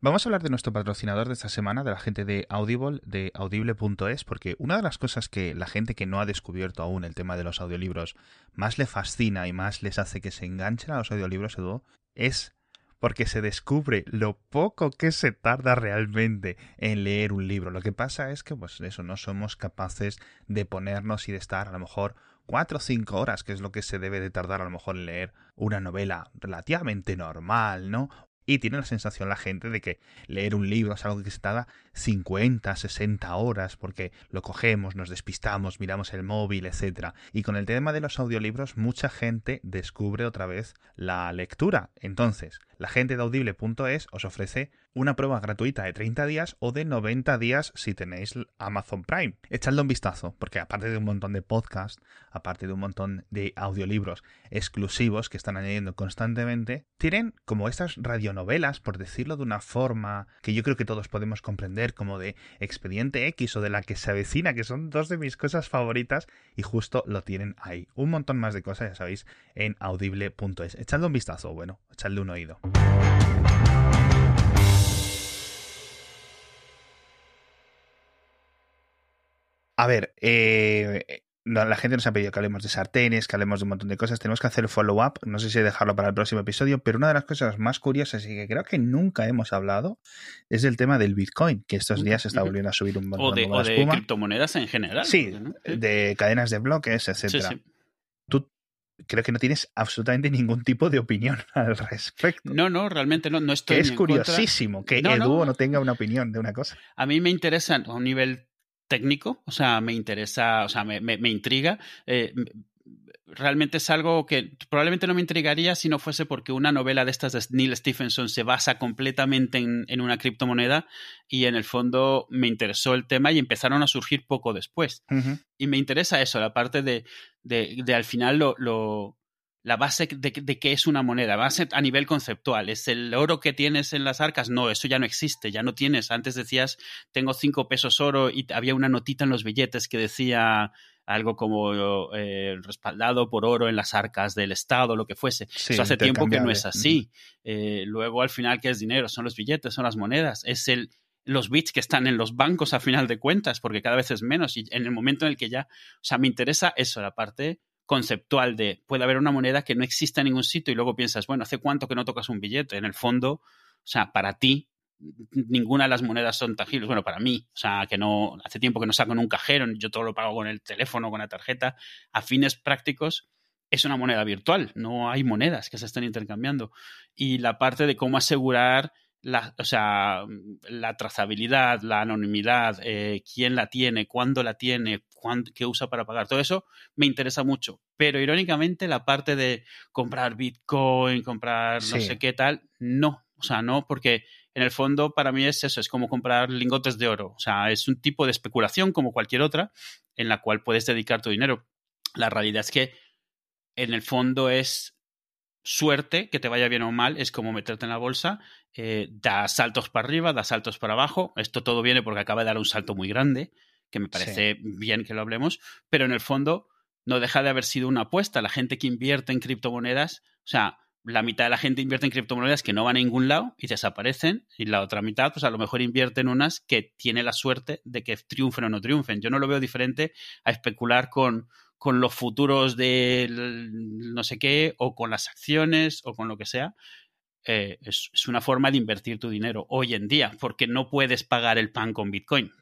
Vamos a hablar de nuestro patrocinador de esta semana, de la gente de Audible, de audible.es, porque una de las cosas que la gente que no ha descubierto aún el tema de los audiolibros más le fascina y más les hace que se enganchen a los audiolibros, Edu, es porque se descubre lo poco que se tarda realmente en leer un libro. Lo que pasa es que, pues eso, no somos capaces de ponernos y de estar a lo mejor cuatro o cinco horas, que es lo que se debe de tardar a lo mejor en leer una novela relativamente normal, ¿no? Y tiene la sensación la gente de que leer un libro es algo que tarda 50, 60 horas porque lo cogemos, nos despistamos, miramos el móvil, etc. Y con el tema de los audiolibros mucha gente descubre otra vez la lectura. Entonces, la gente de audible.es os ofrece una prueba gratuita de 30 días o de 90 días si tenéis Amazon Prime. Echadle un vistazo, porque aparte de un montón de podcasts, aparte de un montón de audiolibros exclusivos que están añadiendo constantemente, tienen como estas radionovelas, por decirlo de una forma que yo creo que todos podemos comprender, como de Expediente X o de la que se avecina, que son dos de mis cosas favoritas, y justo lo tienen ahí. Un montón más de cosas, ya sabéis, en audible.es. Echadle un vistazo, bueno, echadle un oído. A ver, eh, la gente nos ha pedido que hablemos de sartenes, que hablemos de un montón de cosas. Tenemos que hacer follow-up. No sé si dejarlo para el próximo episodio, pero una de las cosas más curiosas y que creo que nunca hemos hablado es el tema del Bitcoin, que estos días se está volviendo a subir un montón o de, o de criptomonedas en general. Sí, de cadenas de bloques, etcétera. Tú creo que no tienes absolutamente ningún tipo de opinión al respecto. No, no, realmente no, no estoy. Que es curiosísimo que no, Edu no. tenga una opinión de una cosa. A mí me interesa a un nivel técnico, o sea, me interesa, o sea, me, me, me intriga. Eh, realmente es algo que probablemente no me intrigaría si no fuese porque una novela de estas de Neil Stephenson se basa completamente en, en, una criptomoneda y en el fondo me interesó el tema y empezaron a surgir poco después. Uh -huh. Y me interesa eso, la parte de, de, de al final lo, lo la base de, de qué es una moneda, base a nivel conceptual. ¿Es el oro que tienes en las arcas? No, eso ya no existe, ya no tienes. Antes decías, tengo cinco pesos oro y había una notita en los billetes que decía algo como eh, respaldado por oro en las arcas del Estado, lo que fuese. Sí, Eso hace tiempo que no es así. Eh, luego, al final, ¿qué es dinero? Son los billetes, son las monedas. Es el, los bits que están en los bancos a final de cuentas, porque cada vez es menos. Y en el momento en el que ya, o sea, me interesa eso, la parte conceptual de puede haber una moneda que no exista en ningún sitio y luego piensas, bueno, ¿hace cuánto que no tocas un billete? En el fondo, o sea, para ti ninguna de las monedas son tangibles. Bueno, para mí, o sea, que no hace tiempo que no saco en un cajero, yo todo lo pago con el teléfono, con la tarjeta. A fines prácticos es una moneda virtual, no hay monedas que se estén intercambiando. Y la parte de cómo asegurar la, o sea, la trazabilidad, la anonimidad, eh, quién la tiene, cuándo la tiene, cuándo, qué usa para pagar, todo eso me interesa mucho. Pero irónicamente la parte de comprar Bitcoin, comprar no sí. sé qué tal, no. O sea, no, porque en el fondo para mí es eso, es como comprar lingotes de oro. O sea, es un tipo de especulación como cualquier otra en la cual puedes dedicar tu dinero. La realidad es que en el fondo es suerte, que te vaya bien o mal, es como meterte en la bolsa, eh, da saltos para arriba, da saltos para abajo. Esto todo viene porque acaba de dar un salto muy grande, que me parece sí. bien que lo hablemos, pero en el fondo no deja de haber sido una apuesta. La gente que invierte en criptomonedas, o sea, la mitad de la gente invierte en criptomonedas que no van a ningún lado y desaparecen, y la otra mitad, pues a lo mejor invierte en unas que tiene la suerte de que triunfen o no triunfen. Yo no lo veo diferente a especular con, con los futuros de no sé qué, o con las acciones, o con lo que sea. Eh, es, es, una forma de invertir tu dinero hoy en día, porque no puedes pagar el pan con Bitcoin.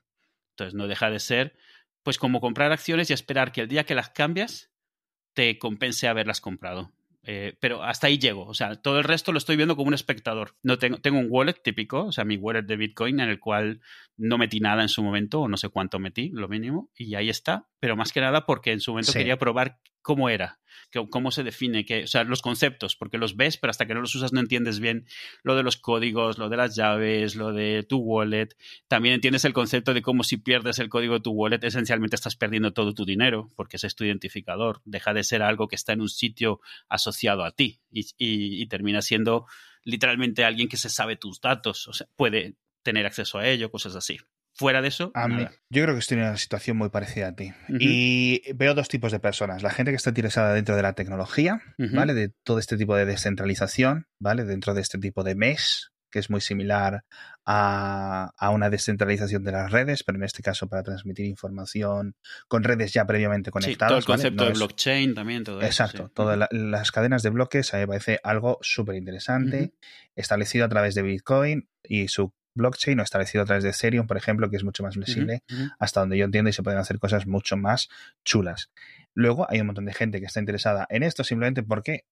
Entonces no deja de ser, pues como comprar acciones y esperar que el día que las cambias te compense haberlas comprado. Eh, pero hasta ahí llego. O sea, todo el resto lo estoy viendo como un espectador. No tengo, tengo un wallet típico, o sea, mi wallet de Bitcoin en el cual no metí nada en su momento, o no sé cuánto metí, lo mínimo, y ahí está. Pero más que nada porque en su momento sí. quería probar cómo era, cómo se define, que, o sea, los conceptos, porque los ves, pero hasta que no los usas no entiendes bien lo de los códigos, lo de las llaves, lo de tu wallet. También entiendes el concepto de cómo si pierdes el código de tu wallet, esencialmente estás perdiendo todo tu dinero, porque ese es tu identificador. Deja de ser algo que está en un sitio asociado a ti y, y, y termina siendo literalmente alguien que se sabe tus datos, o sea, puede tener acceso a ello, cosas así fuera de eso. A mí, yo creo que estoy en una situación muy parecida a ti. Uh -huh. Y veo dos tipos de personas. La gente que está interesada dentro de la tecnología, uh -huh. ¿vale? De todo este tipo de descentralización, ¿vale? Dentro de este tipo de mesh, que es muy similar a, una descentralización de las redes, pero en este caso para transmitir información con redes ya previamente conectadas. todo el concepto de blockchain también, todo Exacto, eso, todas las cadenas de bloques, a mí me parece algo súper interesante, establecido a través de Bitcoin y su blockchain o establecido a través de Ethereum, por ejemplo, que es mucho más flexible, hasta donde yo entiendo, y se pueden hacer cosas mucho más chulas. Luego hay un montón de gente que está interesada en esto simplemente porque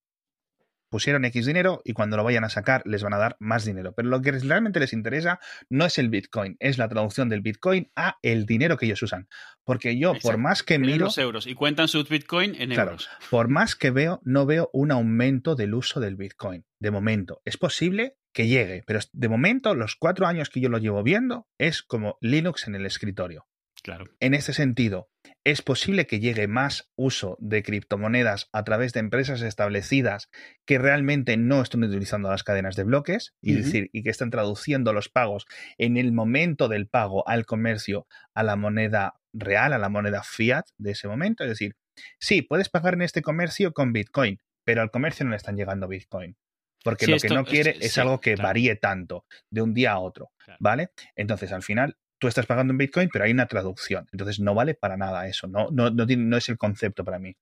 pusieron X dinero y cuando lo vayan a sacar les van a dar más dinero. Pero lo que realmente les interesa no es el Bitcoin, es la traducción del Bitcoin a el dinero que ellos usan. Porque yo, por más que miro... Los euros y cuentan sus Bitcoin en euros. Por más que veo, no veo un aumento del uso del Bitcoin. De momento, es posible que llegue, pero de momento, los cuatro años que yo lo llevo viendo, es como Linux en el escritorio. Claro. En ese sentido, es posible que llegue más uso de criptomonedas a través de empresas establecidas que realmente no están utilizando las cadenas de bloques y, decir, y que están traduciendo los pagos en el momento del pago al comercio a la moneda real, a la moneda fiat de ese momento. Es decir, sí, puedes pagar en este comercio con Bitcoin, pero al comercio no le están llegando Bitcoin. Porque lo que no quiere es, algo que varíe tanto de un día a otro, ¿vale? Entonces, al final, estás pagando en Bitcoin, pero hay una traducción. Entonces no vale para nada eso, no, no, no, es el concepto para mí.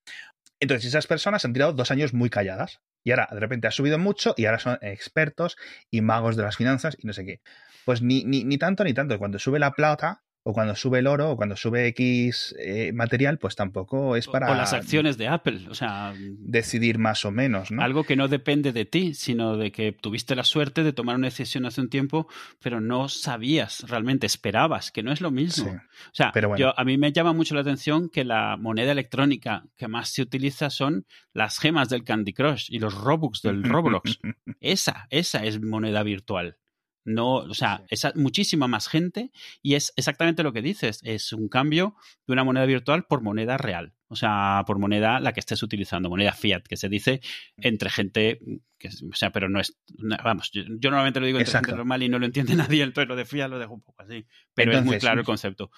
Entonces esas personas han tirado dos años muy calladas y ahora de repente ha subido mucho y ahora son expertos y magos de las finanzas y no sé qué. Pues ni, ni, ni tanto ni tanto. Cuando sube la plata, o cuando sube el oro o cuando sube X eh, material, pues tampoco es para... O las acciones de Apple, o sea... Decidir más o menos, ¿no? Algo que no depende de ti, sino de que tuviste la suerte de tomar una decisión hace un tiempo, pero no sabías realmente, esperabas, que no es lo mismo. O sea, yo, a mí me llama mucho la atención que la moneda electrónica que más se utiliza son las gemas del Candy Crush y los Robux del Roblox. esa, esa es moneda virtual. No, o sea, es muchísima más gente y es exactamente lo que dices. Es un cambio de una moneda virtual por moneda real. O sea, por moneda la que estés utilizando, moneda fiat, que se dice entre gente que, o sea, pero no es, vamos, yo, normalmente lo digo entre gente normal y no lo entiende nadie, pero lo de fiat lo dejo un poco así. Pero es muy claro el concepto.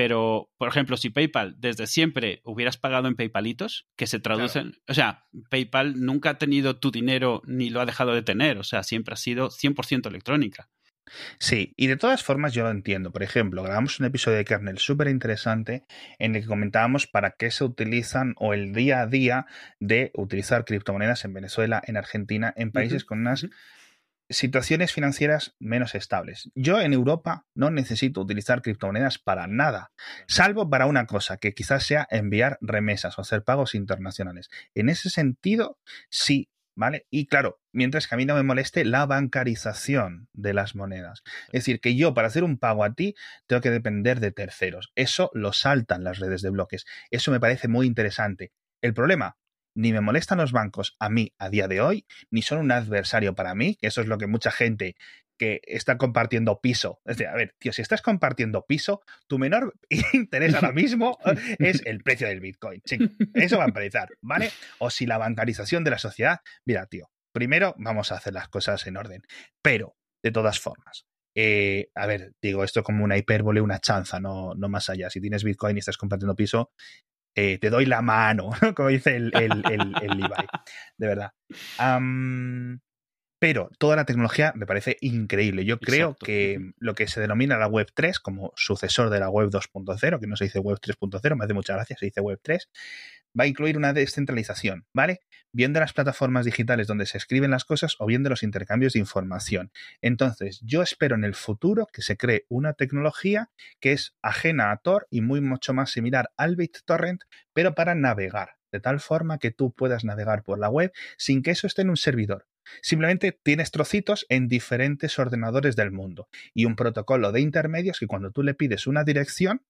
Pero, por ejemplo, si PayPal desde siempre hubieras pagado en PayPalitos, que se traducen, o sea, PayPal nunca ha tenido tu dinero ni lo ha dejado de tener, o sea, siempre ha sido 100% electrónica. Sí, y de todas formas yo lo entiendo. Por ejemplo, grabamos un episodio de Kernel súper interesante en el que comentábamos para qué se utilizan o el día a día de utilizar criptomonedas en Venezuela, en Argentina, en países con unas situaciones financieras menos estables. Yo en Europa no necesito utilizar criptomonedas para nada, salvo para una cosa, que quizás sea enviar remesas o hacer pagos internacionales. En ese sentido, sí ¿Vale? Y claro, mientras que a mí no me moleste la bancarización de las monedas. Es decir, que yo para hacer un pago a ti tengo que depender de terceros. Eso lo saltan las redes de bloques. Eso me parece muy interesante. El problema, ni me molestan los bancos a mí a día de hoy, ni son un adversario para mí, que eso es lo que mucha gente que está compartiendo piso. Es decir, a ver, tío, si estás compartiendo piso, tu menor interés ahora mismo es el precio del Bitcoin. Sí, eso va a empezar, ¿vale? O si la bancarización de la sociedad, mira, tío, primero vamos a hacer las cosas en orden. Pero, de todas formas, eh, a ver, digo esto como una hipérbole, una chanza, no, no más allá. Si tienes Bitcoin y estás compartiendo piso, eh, te doy la mano, como dice el, el, el, Levi. De verdad. Pero toda la tecnología me parece increíble. Yo creo que lo que se denomina la Web 3 como sucesor de la Web 2.0, que no se dice Web 3.0, me hace mucha gracia, se dice Web 3, va a incluir una descentralización, ¿vale? Bien de las plataformas digitales donde se escriben las cosas o bien de los intercambios de información. Entonces, yo espero en el futuro que se cree una tecnología que es ajena a Tor y muy mucho más similar al BitTorrent, pero para navegar, de tal forma que tú puedas navegar por la web sin que eso esté en un servidor. Simplemente tienes trocitos en diferentes ordenadores del mundo y un protocolo de intermedios que cuando tú le pides una dirección,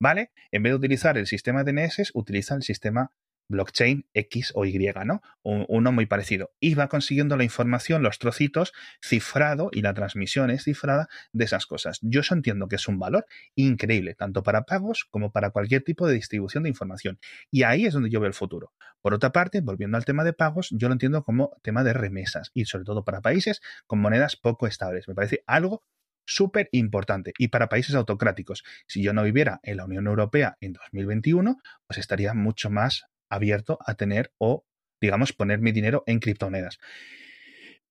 ¿vale? En vez de utilizar el sistema DNS, utiliza el sistema blockchain X o Y, ¿no? Uno muy parecido. Y va consiguiendo la información, los trocitos, cifrado y la transmisión es cifrada de esas cosas. Yo eso entiendo que es un valor increíble, tanto para pagos como para cualquier tipo de distribución de información. Y ahí es donde yo veo el futuro. Por otra parte, volviendo al tema de pagos, yo lo entiendo como tema de remesas y sobre todo para países con monedas poco estables. Me parece algo súper importante. Y para países autocráticos, si yo no viviera en la Unión Europea en 2021, pues estaría mucho más abierto a tener o, digamos, poner mi dinero en criptomonedas.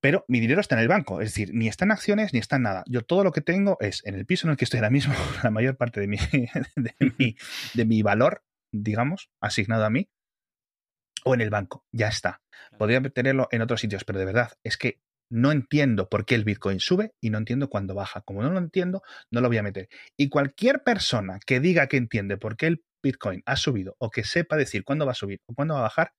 pero mi dinero está en el banco, es decir, ni está en acciones ni está en nada. Yo todo lo que tengo es en el piso en el que estoy ahora mismo, la mayor parte de mi, de mi, de mi valor, digamos, asignado a mí, o en el banco. Ya está. Podría tenerlo en otros sitios, pero de verdad, es que no entiendo por qué el Bitcoin sube y no entiendo cuándo baja. Como no lo entiendo, no lo voy a meter. Y cualquier persona que diga que entiende por qué el Bitcoin ha subido o que sepa decir cuándo va a subir o cuándo va a bajar,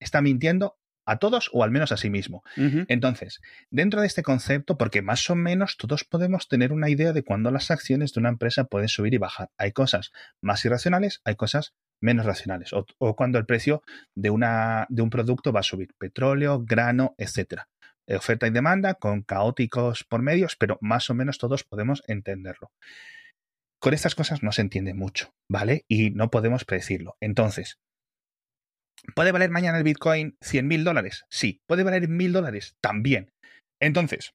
está mintiendo a todos o al menos a sí mismo. Entonces, dentro de este concepto, porque más o menos todos podemos tener una idea de cuándo las acciones de una empresa pueden subir y bajar. Hay cosas más irracionales, hay cosas menos racionales, o, o cuando el precio de, una, de un producto va a subir, petróleo, grano, etcétera. Eh, oferta y demanda, con caóticos por medios, pero más o menos todos podemos entenderlo. Con estas cosas no se entiende mucho, ¿vale? Y no podemos predecirlo. Entonces, ¿puede valer mañana el Bitcoin 100 mil dólares? Sí. ¿Puede valer mil dólares? También. Entonces,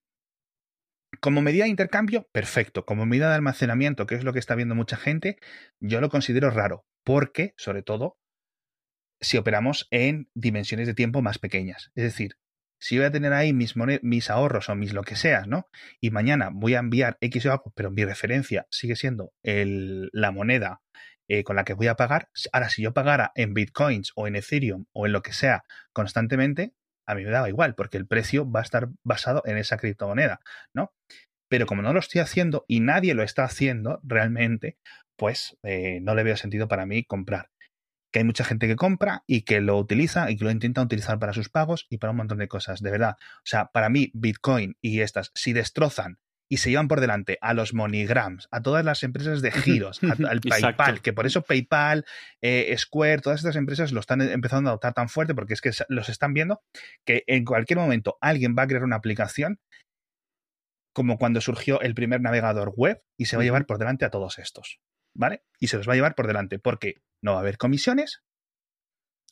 como medida de intercambio, perfecto. Como medida de almacenamiento, que es lo que está viendo mucha gente, yo lo considero raro, porque, sobre todo, si operamos en dimensiones de tiempo más pequeñas. Es decir, si voy a tener ahí mis, ahorros o mis lo que seas, ¿no? Y mañana voy a enviar X o algo, pero mi referencia sigue siendo el, la moneda eh, con la que voy a pagar. Ahora, si yo pagara en bitcoins o en Ethereum o en lo que sea constantemente, a mí me daba igual, porque el precio va a estar basado en esa criptomoneda, ¿no? Pero como no lo estoy haciendo y nadie lo está haciendo realmente, pues eh, no le veo sentido para mí comprar que hay mucha gente que compra y que lo utiliza y que lo intenta utilizar para sus pagos y para un montón de cosas, de verdad. O sea, para mí Bitcoin y estas, si destrozan y se llevan por delante a los MoneyGrams, a todas las empresas de giros, al PayPal, que por eso PayPal, eh, Square, todas estas empresas lo están empezando a adoptar tan fuerte porque es que los están viendo que en cualquier momento alguien va a crear una aplicación como cuando surgió el primer navegador web y se va a llevar por delante a todos estos. ¿Vale? Y se los va a llevar por delante porque no va a haber comisiones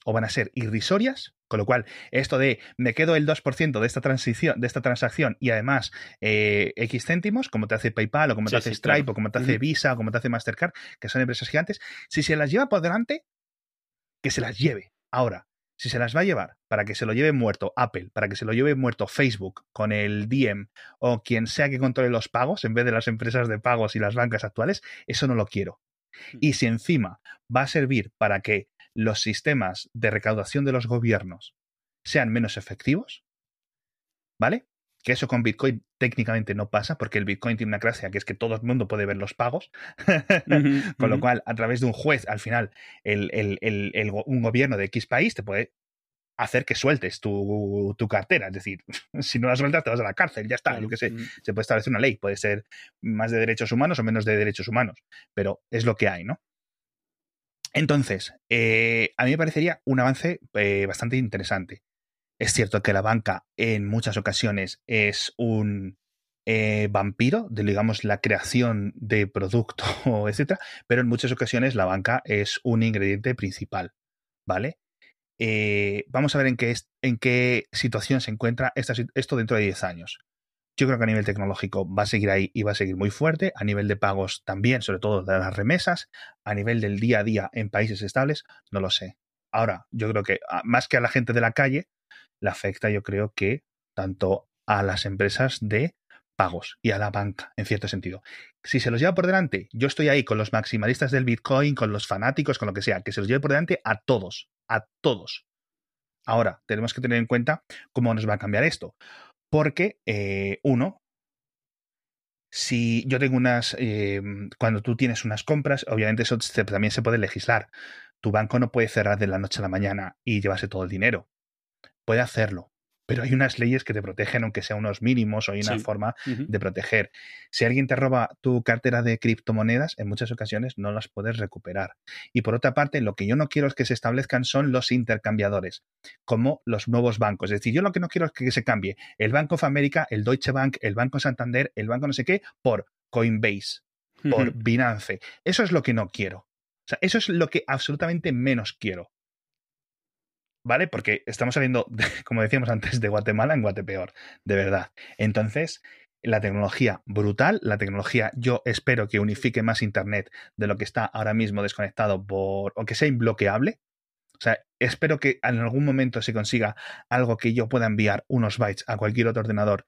o van a ser irrisorias, con lo cual esto de me quedo el 2% de esta transición, de esta transacción y además eh, X céntimos, como te hace PayPal o como te hace Stripe o como te hace Visa o como te hace Mastercard, que son empresas gigantes, si se las lleva por delante, que se las lleve. Ahora, si se las va a llevar para que se lo lleve muerto Apple, para que se lo lleve muerto Facebook con el DM o quien sea que controle los pagos en vez de las empresas de pagos y las bancas actuales, eso no lo quiero. Hmm. Y si encima va a servir para que los sistemas de recaudación de los gobiernos sean menos efectivos, ¿vale? Que eso con Bitcoin técnicamente no pasa, porque el Bitcoin tiene una gracia que es que todo el mundo puede ver los pagos, con lo cual a través de un juez, al final, un gobierno de X país te puede hacer que sueltes tu, cartera. Es decir, si no la sueltas, te vas a la cárcel, ya está. Yo que sé, se puede establecer una ley, puede ser más de derechos humanos o menos de derechos humanos, pero es lo que hay, ¿no? Entonces, eh, a mí me parecería un avance eh, bastante interesante. Es cierto que la banca en muchas ocasiones es un eh, vampiro de, digamos, la creación de producto, etcétera, pero en muchas ocasiones la banca es un ingrediente principal, ¿vale? Eh, vamos a ver en qué, en qué situación se encuentra esto dentro de 10 años. Yo creo que a nivel tecnológico va a seguir ahí y va a seguir muy fuerte, a nivel de pagos también, sobre todo de las remesas, a nivel del día a día en países estables, no lo sé. Ahora, yo creo que ah, más que a la gente de la calle, le afecta yo creo que tanto a las empresas de pagos y a la banca, en cierto sentido. Si se los lleva por delante, yo estoy ahí con los maximalistas del Bitcoin, con los fanáticos, con lo que sea, que se los lleve por delante a todos, a todos. Ahora, tenemos que tener en cuenta cómo nos va a cambiar esto. Porque, eh, uno, si yo tengo unas, eh, cuando tú tienes unas compras, obviamente eso también se puede legislar. Tu banco no puede cerrar de la noche a la mañana y llevarse todo el dinero. Puede hacerlo, pero hay unas leyes que te protegen, aunque sea unos mínimos, o hay una forma de proteger. Si alguien te roba tu cartera de criptomonedas, en muchas ocasiones no las puedes recuperar. Y por otra parte, lo que yo no quiero es que se establezcan son los intercambiadores, como los nuevos bancos. Es decir, yo lo que no quiero es que se cambie el Bank of America, el Deutsche Bank, el Banco Santander, el banco no sé qué, por Coinbase, por Binance. Eso es lo que no quiero. O sea, eso es lo que absolutamente menos quiero. ¿Vale? Porque estamos saliendo, como decíamos antes, de Guatemala en Guatepeor, de verdad. Entonces, la tecnología brutal, la tecnología yo espero que unifique más Internet de lo que está ahora mismo desconectado por, o que sea imbloqueable. O sea, espero que en algún momento se consiga algo que yo pueda enviar unos bytes a cualquier otro ordenador.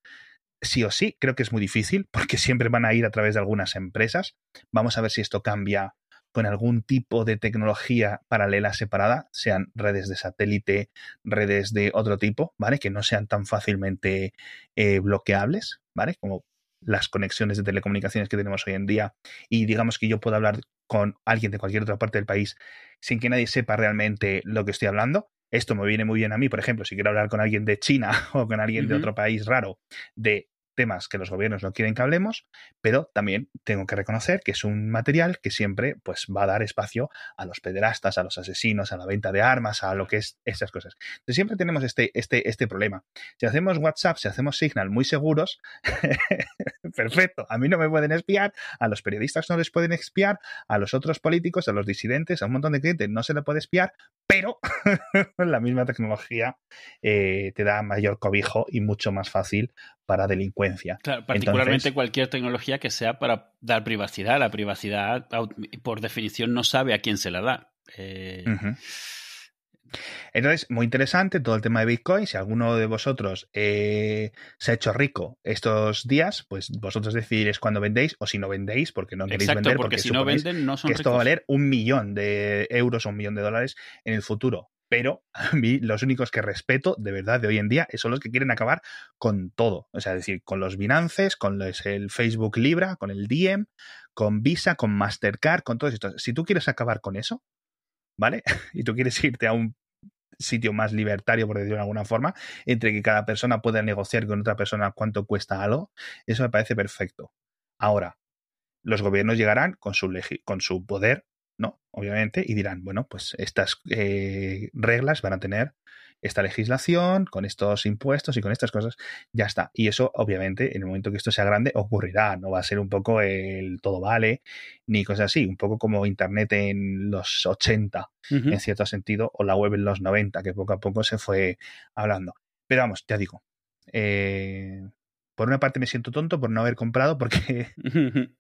Sí o sí, creo que es muy difícil porque siempre van a ir a través de algunas empresas. Vamos a ver si esto cambia con algún tipo de tecnología paralela separada, sean redes de satélite, redes de otro tipo, ¿vale? Que no sean tan fácilmente eh, bloqueables, ¿vale? Como las conexiones de telecomunicaciones que tenemos hoy en día y digamos que yo puedo hablar con alguien de cualquier otra parte del país sin que nadie sepa realmente lo que estoy hablando. Esto me viene muy bien a mí, por ejemplo, si quiero hablar con alguien de China o con alguien de otro país raro de temas que los gobiernos no quieren que hablemos, pero también tengo que reconocer que es un material que siempre pues, va a dar espacio a los pederastas, a los asesinos, a la venta de armas, a lo que es esas cosas. Entonces siempre tenemos este, este, este problema. Si hacemos WhatsApp, si hacemos Signal muy seguros, perfecto, a mí no me pueden espiar, a los periodistas no les pueden espiar, a los otros políticos, a los disidentes, a un montón de clientes no se le puede espiar, pero la misma tecnología eh, te da mayor cobijo y mucho más fácil para delincuencia. Claro, particularmente cualquier tecnología que sea para dar privacidad. La privacidad, por definición, no sabe a quién se la da. Eh... Entonces, muy interesante todo el tema de Bitcoin. Si alguno de vosotros eh, se ha hecho rico estos días, pues vosotros decidiréis cuándo vendéis o si no vendéis porque no queréis vender. Porque, si no venden, no son que esto va a valer un millón de euros o un millón de dólares en el futuro pero a mí los únicos que respeto de verdad de hoy en día son los que quieren acabar con todo. O sea, es decir, con los Binances, con el Facebook Libra, con el Diem, con Visa, con Mastercard, con todo esto. Si tú quieres acabar con eso, ¿vale? y tú quieres irte a un sitio más libertario, por decirlo de alguna forma, entre que cada persona pueda negociar con otra persona cuánto cuesta algo, eso me parece perfecto. Ahora, los gobiernos llegarán con su, con su poder ¿no? Obviamente, y dirán, bueno, pues estas eh, reglas van a tener esta legislación, con estos impuestos y con estas cosas, ya está. Y eso, obviamente, en el momento que esto sea grande, ocurrirá. No va a ser un poco el todo vale, ni cosas así. Un poco como Internet en los 80, en cierto sentido, o la web en los 90, que poco a poco se fue hablando. Pero vamos, ya digo. Eh, por una parte me siento tonto por no haber comprado, porque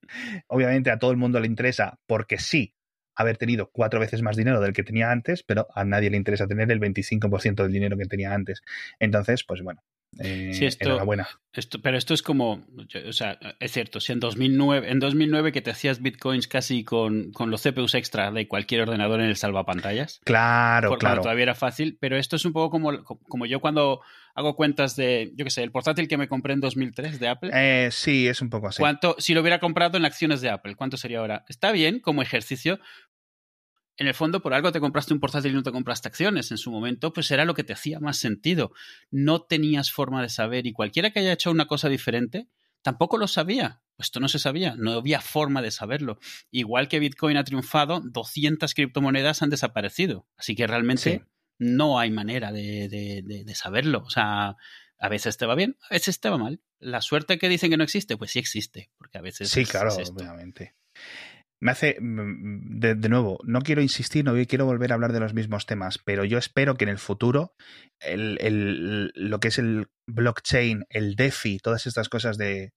obviamente a todo el mundo le interesa, porque sí, haber tenido cuatro veces más dinero del que tenía antes, pero a nadie le interesa tener el 25% del dinero que tenía antes. Entonces, pues bueno, eh, sí, esto, enhorabuena. Esto, pero esto es como, o sea, es cierto, si en 2009, en 2009 que te hacías bitcoins casi con, con los CPUs extra de cualquier ordenador en el salvapantallas. Claro, claro. Todavía era fácil, pero esto es un poco como, como yo cuando hago cuentas de, yo qué sé, el portátil que me compré en 2003 de Apple. Eh, sí, es un poco así. ¿Cuánto, si lo hubiera comprado en acciones de Apple, cuánto sería ahora? Está bien como ejercicio, en el fondo por algo te compraste un portátil y no te compraste acciones en su momento, pues era lo que te hacía más sentido. No tenías forma de saber y cualquiera que haya hecho una cosa diferente tampoco lo sabía. Esto no se sabía, no había forma de saberlo. Igual que Bitcoin ha triunfado, 200 criptomonedas han desaparecido. Así que realmente no hay manera de, saberlo. O sea, a veces te va bien, a veces te va mal. La suerte que dicen que no existe, pues sí existe, porque a veces... Sí, claro, obviamente me hace, mm, de, nuevo, no quiero insistir, no quiero volver a hablar de los mismos temas, pero yo espero que en el futuro el, lo que es el blockchain, el DeFi, todas estas cosas de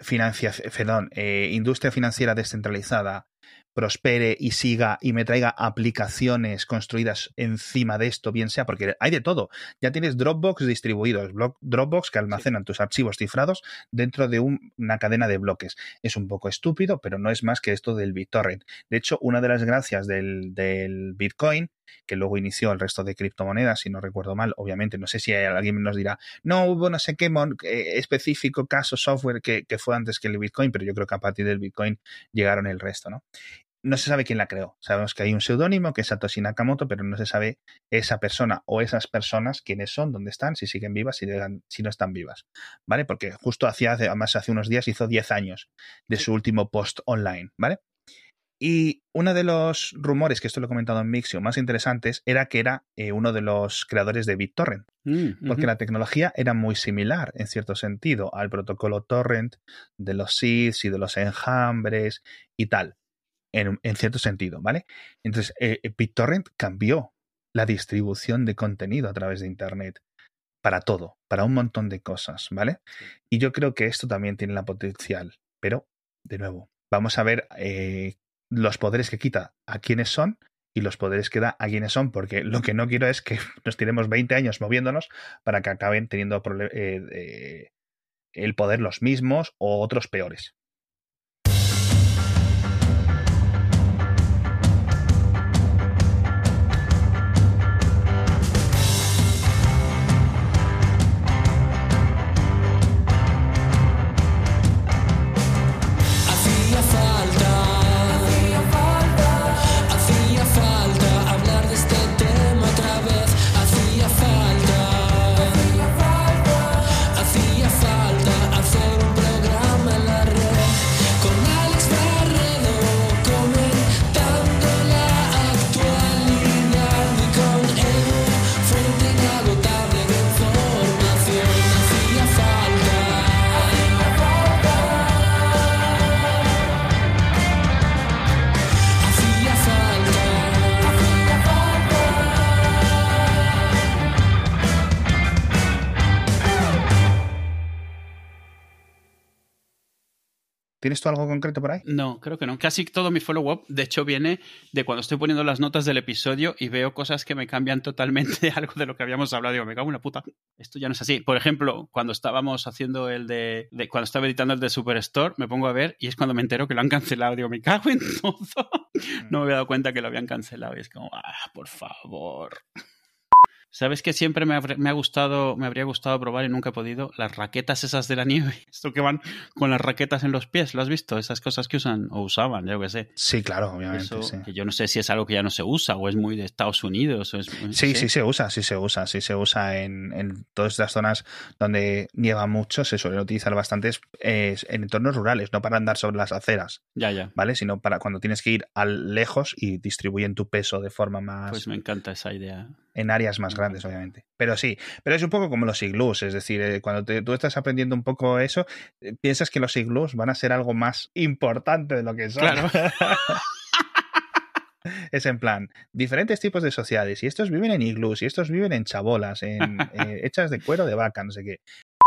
financiación, perdón, eh, industria financiera descentralizada, prospere y siga y me traiga aplicaciones construidas encima de esto, bien sea, porque hay de todo. Ya tienes Dropbox distribuidos, Dropbox que almacenan tus archivos cifrados dentro de una cadena de bloques. Es un poco estúpido, pero no es más que esto del BitTorrent. De hecho, una de las gracias del, Bitcoin que luego inició el resto de criptomonedas, si no recuerdo mal, obviamente, no sé si alguien nos dirá, no hubo no sé qué eh, específico caso software que, que, fue antes que el Bitcoin, pero yo creo que a partir del Bitcoin llegaron el resto, ¿no? No se sabe quién la creó. Sabemos que hay un seudónimo que es Satoshi Nakamoto, pero no se sabe esa persona o esas personas quiénes son, dónde están, si siguen vivas, si, si no están vivas. ¿Vale? Porque justo hacía, además hace unos días hizo 10 años de su último post online, ¿vale? Y uno de los rumores, que esto lo he comentado en Mixio, más interesantes, era que era eh, uno de los creadores de BitTorrent. Mm, porque la tecnología era muy similar, en cierto sentido, al protocolo torrent de los seeds y de los enjambres y tal en, cierto sentido, ¿vale? Entonces, eh, eh, BitTorrent cambió la distribución de contenido a través de Internet para todo, para un montón de cosas, ¿vale? Y yo creo que esto también tiene la potencial, pero, de nuevo, vamos a ver eh, los poderes que quita a quiénes son y los poderes que da a quienes son, porque lo que no quiero es que nos tiremos 20 años moviéndonos para que acaben teniendo eh, el poder los mismos o otros peores. ¿Tienes tú algo concreto por ahí? No, creo que no. Casi todo mi follow-up, de hecho, viene de cuando estoy poniendo las notas del episodio y veo cosas que me cambian totalmente algo de lo que habíamos hablado. Digo, me cago en una puta. Esto ya no es así. Por ejemplo, cuando estábamos haciendo el de, cuando estaba editando el de Superstore, me pongo a ver y es cuando me entero que lo han cancelado. Digo, me cago en todo. Mm. No me había dado cuenta que lo habían cancelado y es como, ah, por favor. ¿Sabes que siempre me, ha gustado, me habría gustado probar y nunca he podido? Las raquetas esas de la nieve. Esto que van con las raquetas en los pies, ¿lo has visto? Esas cosas que usan o usaban, yo que sé. Sí, claro, obviamente. Que yo no sé si es algo que ya no se usa o es muy de Estados Unidos. sí, sí se usa, sí se usa, sí se usa en, en todas estas zonas donde nieva mucho, se suele utilizar bastantes en entornos rurales, no para andar sobre las aceras. Ya, ya. ¿Vale? Sino para cuando tienes que ir al lejos y distribuyen tu peso de forma más. Pues me encanta esa idea en áreas más grandes, obviamente. Pero sí, pero es un poco como los iglús, es decir, eh, cuando tú estás aprendiendo un poco eso, eh, piensas que los iglús van a ser algo más importante de lo que son. Claro. es en plan, diferentes tipos de sociedades, y estos viven en iglús, y estos viven en chabolas, en, eh, hechas de cuero de vaca, no sé qué.